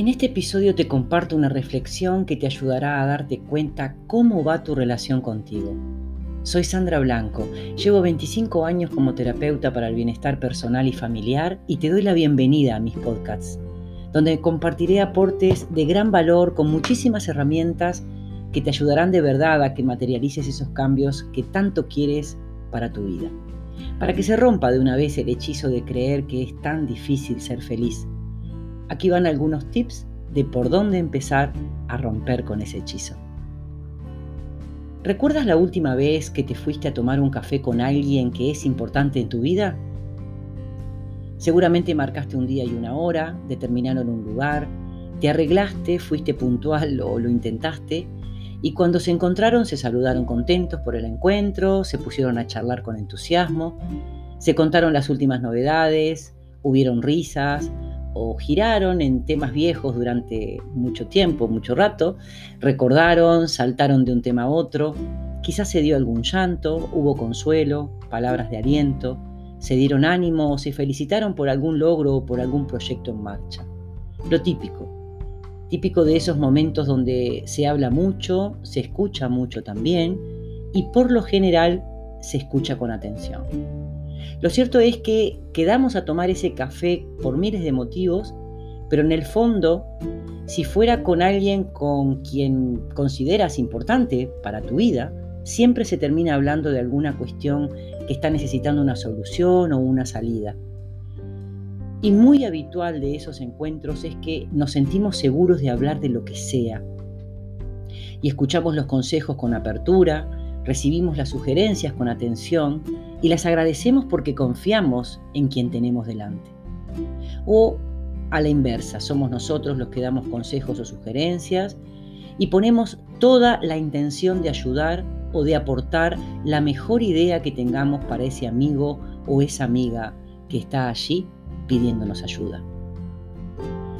En este episodio te comparto una reflexión que te ayudará a darte cuenta cómo va tu relación contigo. Soy Sandra Blanco, llevo 25 años como terapeuta para el bienestar personal y familiar y te doy la bienvenida a mis podcasts, donde compartiré aportes de gran valor con muchísimas herramientas que te ayudarán de verdad a que materialices esos cambios que tanto quieres para tu vida, para que se rompa de una vez el hechizo de creer que es tan difícil ser feliz Aquí van algunos tips de por dónde empezar a romper con ese hechizo. ¿Recuerdas la última vez que te fuiste a tomar un café con alguien que es importante en tu vida? Seguramente marcaste un día y una hora, determinaron un lugar, te arreglaste, fuiste puntual o lo intentaste, y cuando se encontraron se saludaron contentos por el encuentro, se pusieron a charlar con entusiasmo, se contaron las últimas novedades, hubieron risas, o giraron en temas viejos durante mucho tiempo, mucho rato, recordaron, saltaron de un tema a otro, quizás se dio algún llanto, hubo consuelo, palabras de aliento, se dieron ánimo o se felicitaron por algún logro o por algún proyecto en marcha. Lo típico, típico de esos momentos donde se habla mucho, se escucha mucho también y por lo general se escucha con atención. Lo cierto es que quedamos a tomar ese café por miles de motivos, pero en el fondo, si fuera con alguien con quien consideras importante para tu vida, siempre se termina hablando de alguna cuestión que está necesitando una solución o una salida. Y muy habitual de esos encuentros es que nos sentimos seguros de hablar de lo que sea. Y escuchamos los consejos con apertura, recibimos las sugerencias con atención y las agradecemos porque confiamos en quien tenemos delante. O a la inversa, somos nosotros los que damos consejos o sugerencias y ponemos toda la intención de ayudar o de aportar la mejor idea que tengamos para ese amigo o esa amiga que está allí pidiéndonos ayuda.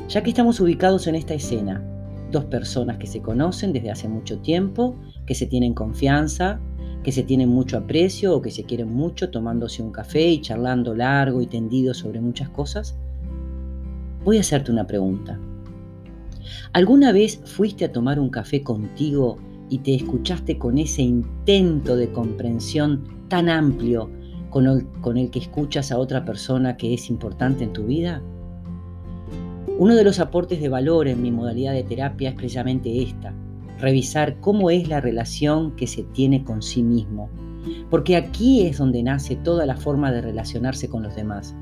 Ya que estamos ubicados en esta escena, dos personas que se conocen desde hace mucho tiempo, que se tienen confianza, que se tienen mucho aprecio o que se quieren mucho tomándose un café y charlando largo y tendido sobre muchas cosas? Voy a hacerte una pregunta. ¿Alguna vez fuiste a tomar un café contigo y te escuchaste con ese intento de comprensión tan amplio con el, que escuchas a otra persona que es importante en tu vida? Uno de los aportes de valor en mi modalidad de terapia es precisamente esta, revisar cómo es la relación que se tiene con sí mismo, porque aquí es donde nace toda la forma de relacionarse con los demás.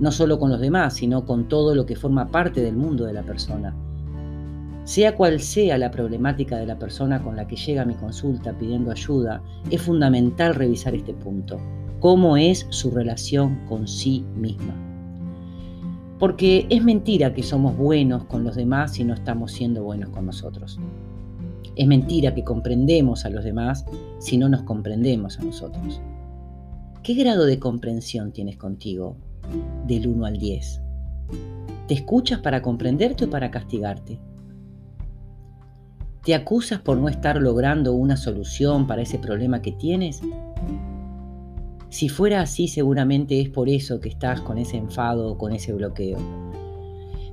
No solo con los demás, sino con todo lo que forma parte del mundo de la persona. Sea cual sea la problemática de la persona con la que llega a mi consulta pidiendo ayuda, es fundamental revisar este punto. ¿Cómo es su relación con sí misma? Porque es mentira que somos buenos con los demás si no estamos siendo buenos con nosotros. Es mentira que comprendemos a los demás si no nos comprendemos a nosotros. ¿Qué grado de comprensión tienes contigo del 1 al 10? ¿Te escuchas para comprenderte o para castigarte? ¿Te acusas por no estar logrando una solución para ese problema que tienes? Si fuera así, seguramente es por eso que estás con ese enfado o con ese bloqueo.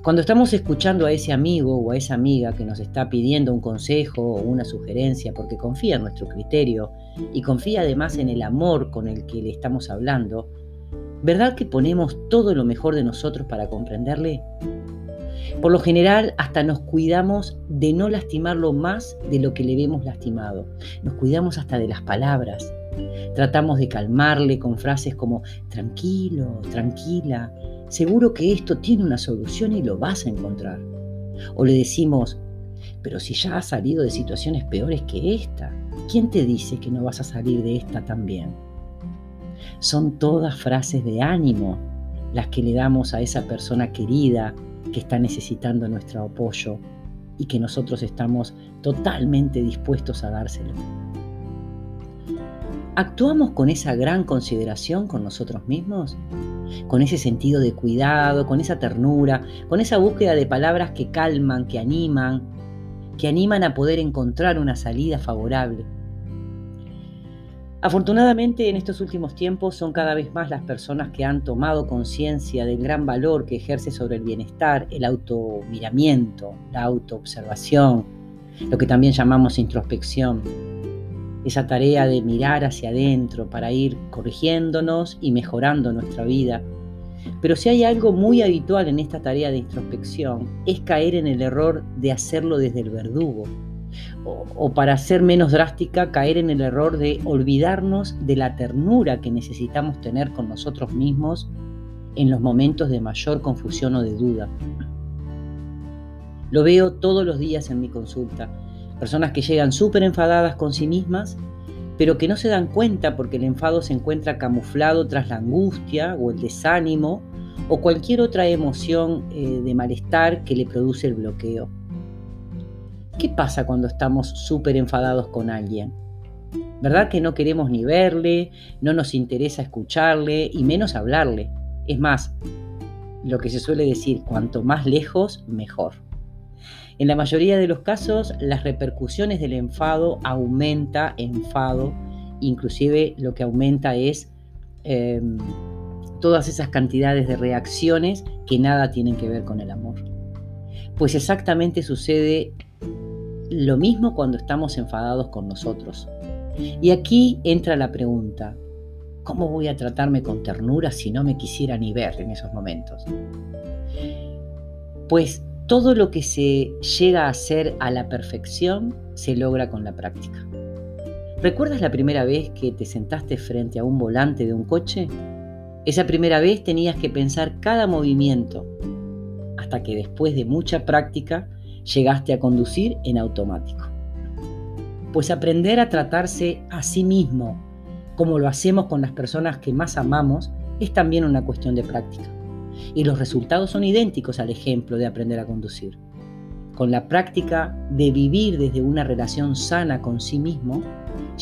Cuando estamos escuchando a ese amigo o a esa amiga que nos está pidiendo un consejo o una sugerencia porque confía en nuestro criterio y confía además en el amor con el que le estamos hablando, ¿verdad que ponemos todo lo mejor de nosotros para comprenderle? Por lo general, hasta nos cuidamos de no lastimarlo más de lo que le vemos lastimado. Nos cuidamos hasta de las palabras. Tratamos de calmarle con frases como tranquilo, tranquila, seguro que esto tiene una solución y lo vas a encontrar. O le decimos, pero si ya has salido de situaciones peores que esta, ¿quién te dice que no vas a salir de esta también? Son todas frases de ánimo las que le damos a esa persona querida que está necesitando nuestro apoyo y que nosotros estamos totalmente dispuestos a dárselo. ¿Actuamos con esa gran consideración con nosotros mismos? ¿Con ese sentido de cuidado, con esa ternura, con esa búsqueda de palabras que calman, que animan, que animan a poder encontrar una salida favorable? Afortunadamente en estos últimos tiempos son cada vez más las personas que han tomado conciencia del gran valor que ejerce sobre el bienestar el automiramiento, la autoobservación, lo que también llamamos introspección. Esa tarea de mirar hacia adentro para ir corrigiéndonos y mejorando nuestra vida. Pero si hay algo muy habitual en esta tarea de introspección es caer en el error de hacerlo desde el verdugo, o, para ser menos drástica, caer en el error de olvidarnos de la ternura que necesitamos tener con nosotros mismos en los momentos de mayor confusión o de duda. Lo veo todos los días en mi consulta. Personas que llegan súper enfadadas con sí mismas, pero que no se dan cuenta porque el enfado se encuentra camuflado tras la angustia o el desánimo o cualquier otra emoción eh, de malestar que le produce el bloqueo. ¿Qué pasa cuando estamos súper enfadados con alguien? ¿Verdad que no queremos ni verle, no nos interesa escucharle y menos hablarle? Es más, lo que se suele decir, cuanto más lejos, mejor. En la mayoría de los casos, las repercusiones del enfado aumenta enfado, inclusive lo que aumenta es em, todas esas cantidades de reacciones que nada tienen que ver con el amor. Pues exactamente sucede lo mismo cuando estamos enfadados con nosotros. Y aquí entra la pregunta, ¿cómo voy a tratarme con ternura si no me quisiera ni ver en esos momentos? Pues todo lo que se llega a hacer a la perfección se logra con la práctica. ¿Recuerdas la primera vez que te sentaste frente a un volante de un coche? Esa primera vez tenías que pensar cada movimiento, hasta que después de mucha práctica llegaste a conducir en automático. Pues aprender a tratarse a sí mismo, como lo hacemos con las personas que más amamos, es también una cuestión de práctica. Y los resultados son idénticos al ejemplo de aprender a conducir. Con la práctica de vivir desde una relación sana con sí mismo,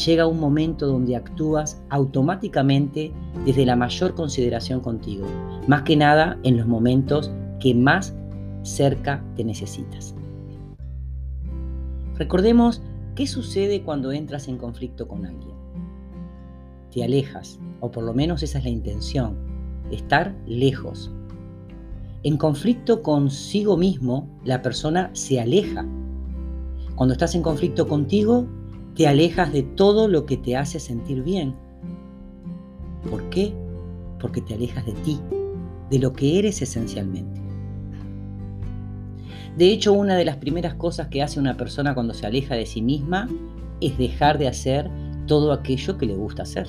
llega un momento donde actúas automáticamente desde la mayor consideración contigo, más que nada en los momentos que más cerca te necesitas. Recordemos qué sucede cuando entras en conflicto con alguien. Te alejas, o por lo menos esa es la intención, estar lejos. En conflicto consigo mismo, la persona se aleja. Cuando estás en conflicto contigo, te alejas de todo lo que te hace sentir bien. ¿Por qué? Porque te alejas de ti, de lo que eres esencialmente. De hecho, una de las primeras cosas que hace una persona cuando se aleja de sí misma es dejar de hacer todo aquello que le gusta hacer.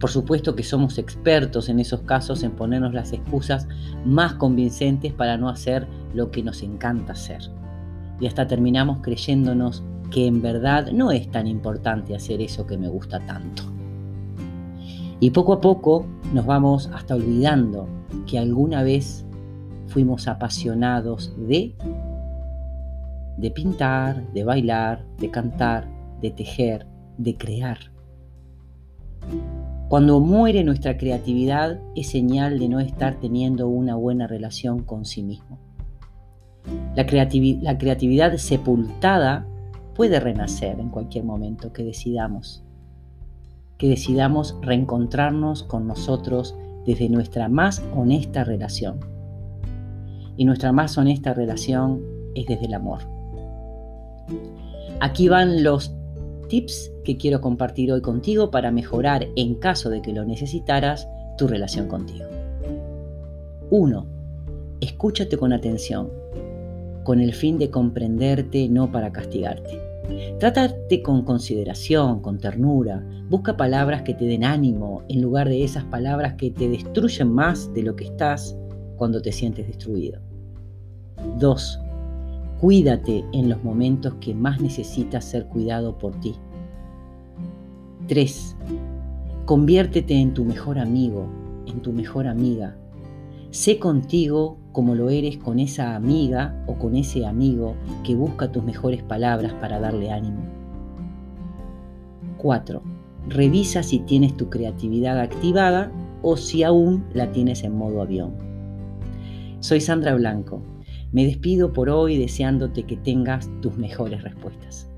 Por supuesto que somos expertos en esos casos en ponernos las excusas más convincentes para no hacer lo que nos encanta hacer. Y hasta terminamos creyéndonos que en verdad no es tan importante hacer eso que me gusta tanto. Y poco a poco nos vamos hasta olvidando que alguna vez fuimos apasionados de, de pintar, de bailar, de cantar, de tejer, de crear. Cuando muere nuestra creatividad es señal de no estar teniendo una buena relación con sí mismo. La, creatividad sepultada puede renacer en cualquier momento que decidamos, que decidamos reencontrarnos con nosotros desde nuestra más honesta relación y nuestra más honesta relación es desde el amor. Aquí van los tips que quiero compartir hoy contigo para mejorar, en caso de que lo necesitaras, tu relación contigo. 1. Escúchate con atención, con el fin de comprenderte, no para castigarte. Trátate con consideración, con ternura. Busca palabras que te den ánimo en lugar de esas palabras que te destruyen más de lo que estás cuando te sientes destruido. 2. Cuídate en los momentos que más necesitas ser cuidado por ti. 3. Conviértete en tu mejor amigo, en tu mejor amiga. Sé contigo como lo eres con esa amiga o con ese amigo que busca tus mejores palabras para darle ánimo. 4. Revisa si tienes tu creatividad activada o si aún la tienes en modo avión. Soy Sandra Blanco me despido por hoy deseándote que tengas tus mejores respuestas.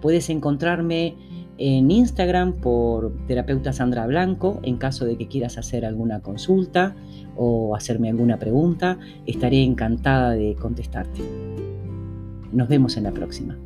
Puedes encontrarme en Instagram por terapeuta Sandra Blanco en caso de que quieras hacer alguna consulta o hacerme alguna pregunta. Estaré encantada de contestarte. Nos vemos en la próxima.